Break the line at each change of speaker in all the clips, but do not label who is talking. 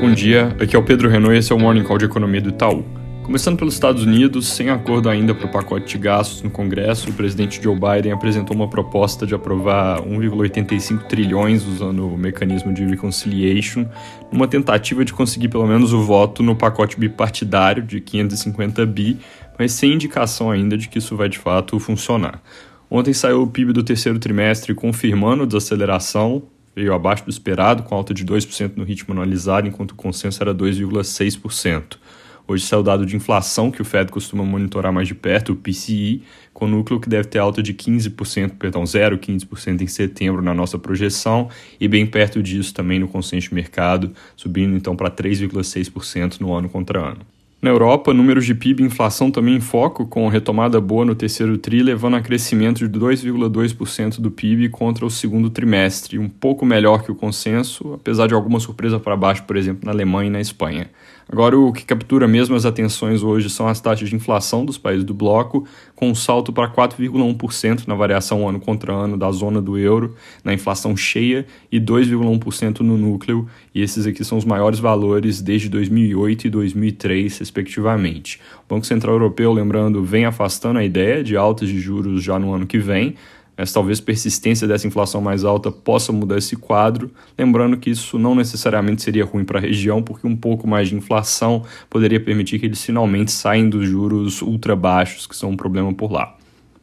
Bom dia, aqui é o Pedro Renault e esse é o Morning Call de Economia do Itaú. Começando pelos Estados Unidos, sem acordo ainda para o pacote de gastos no Congresso, o presidente Joe Biden apresentou uma proposta de aprovar 1,85 trilhões usando o mecanismo de reconciliation, numa tentativa de conseguir pelo menos o voto no pacote bipartidário de 550 bi, mas sem indicação ainda de que isso vai de fato funcionar. Ontem saiu o PIB do terceiro trimestre confirmando a desaceleração, veio abaixo do esperado, com alta de 2% no ritmo anualizado, enquanto o consenso era 2,6%. Hoje saiu o dado de inflação que o Fed costuma monitorar mais de perto, o PCI, com núcleo que deve ter alta de 15%, perdão, 0,15% em setembro na nossa projeção, e bem perto disso também no consenso de mercado, subindo então para 3,6% no ano contra ano. Na Europa, números de PIB e inflação também em foco, com retomada boa no terceiro TRI, levando a crescimento de 2,2% do PIB contra o segundo trimestre, um pouco melhor que o consenso, apesar de alguma surpresa para baixo, por exemplo, na Alemanha e na Espanha. Agora, o que captura mesmo as atenções hoje são as taxas de inflação dos países do bloco, com um salto para 4,1% na variação ano contra ano da zona do euro, na inflação cheia, e 2,1% no núcleo, e esses aqui são os maiores valores desde 2008 e 2003, respectivamente. O Banco Central Europeu, lembrando, vem afastando a ideia de altas de juros já no ano que vem, mas talvez persistência dessa inflação mais alta possa mudar esse quadro, lembrando que isso não necessariamente seria ruim para a região, porque um pouco mais de inflação poderia permitir que eles finalmente saiam dos juros ultra baixos, que são um problema por lá.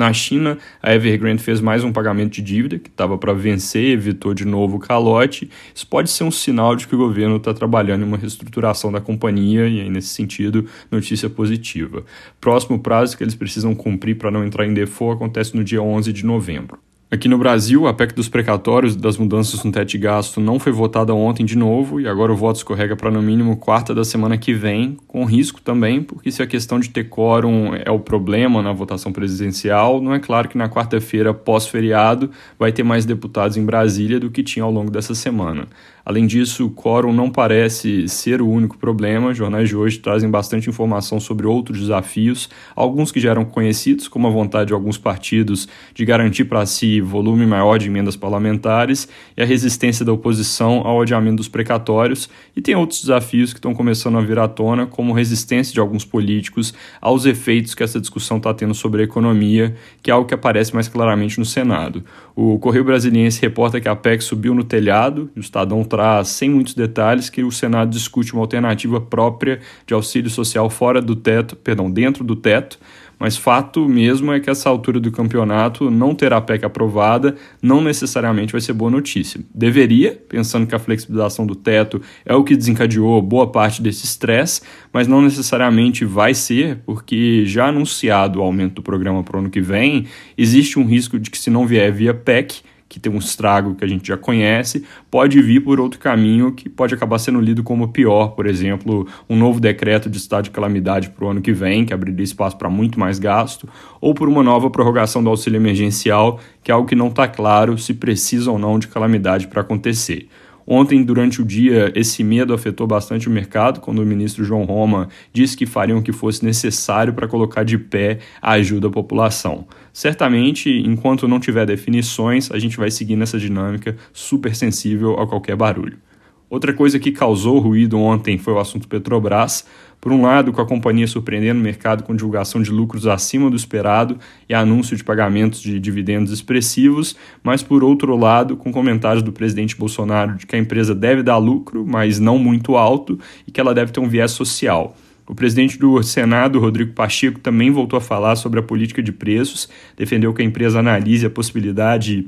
Na China, a Evergrande fez mais um pagamento de dívida que estava para vencer evitou de novo o calote. Isso pode ser um sinal de que o governo está trabalhando em uma reestruturação da companhia e, aí, nesse sentido, notícia positiva. Próximo prazo que eles precisam cumprir para não entrar em default acontece no dia 11 de novembro. Aqui no Brasil, a PEC dos precatórios das mudanças no teto de gasto não foi votada ontem de novo e agora o voto escorrega para no mínimo quarta da semana que vem, com risco também, porque se a questão de ter quórum é o problema na votação presidencial, não é claro que na quarta-feira pós-feriado vai ter mais deputados em Brasília do que tinha ao longo dessa semana. Além disso, o quórum não parece ser o único problema. Jornais de hoje trazem bastante informação sobre outros desafios, alguns que já eram conhecidos, como a vontade de alguns partidos de garantir para si volume maior de emendas parlamentares e a resistência da oposição ao adiamento dos precatórios, e tem outros desafios que estão começando a vir à tona, como resistência de alguns políticos aos efeitos que essa discussão está tendo sobre a economia, que é algo que aparece mais claramente no Senado. O Correio Brasiliense reporta que a PEC subiu no telhado, e o Estadão traz, sem muitos detalhes, que o Senado discute uma alternativa própria de auxílio social fora do teto, perdão, dentro do teto, mas fato mesmo é que essa altura do campeonato não terá a PEC aprovada, não necessariamente vai ser boa notícia. Deveria, pensando que a flexibilização do teto é o que desencadeou boa parte desse estresse, mas não necessariamente vai ser, porque já anunciado o aumento do programa para o ano que vem, existe um risco de que se não vier via PEC, que tem um estrago que a gente já conhece, pode vir por outro caminho que pode acabar sendo lido como pior, por exemplo, um novo decreto de estado de calamidade para o ano que vem, que abriria espaço para muito mais gasto, ou por uma nova prorrogação do auxílio emergencial, que é algo que não está claro se precisa ou não de calamidade para acontecer. Ontem, durante o dia, esse medo afetou bastante o mercado, quando o ministro João Roma disse que fariam o que fosse necessário para colocar de pé a ajuda à população. Certamente, enquanto não tiver definições, a gente vai seguir nessa dinâmica super sensível a qualquer barulho. Outra coisa que causou ruído ontem foi o assunto Petrobras. Por um lado, com a companhia surpreendendo o mercado com divulgação de lucros acima do esperado e anúncio de pagamentos de dividendos expressivos, mas por outro lado, com comentários do presidente Bolsonaro de que a empresa deve dar lucro, mas não muito alto, e que ela deve ter um viés social. O presidente do Senado, Rodrigo Pacheco, também voltou a falar sobre a política de preços, defendeu que a empresa analise a possibilidade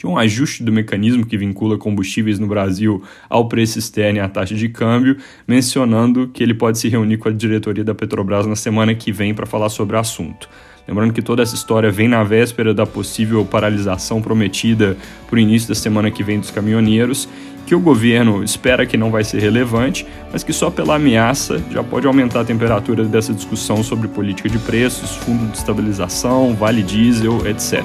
de um ajuste do mecanismo que vincula combustíveis no Brasil ao preço externo e à taxa de câmbio, mencionando que ele pode se reunir com a diretoria da Petrobras na semana que vem para falar sobre o assunto. Lembrando que toda essa história vem na véspera da possível paralisação prometida para o início da semana que vem dos caminhoneiros, que o governo espera que não vai ser relevante, mas que só pela ameaça já pode aumentar a temperatura dessa discussão sobre política de preços, fundo de estabilização, vale diesel, etc.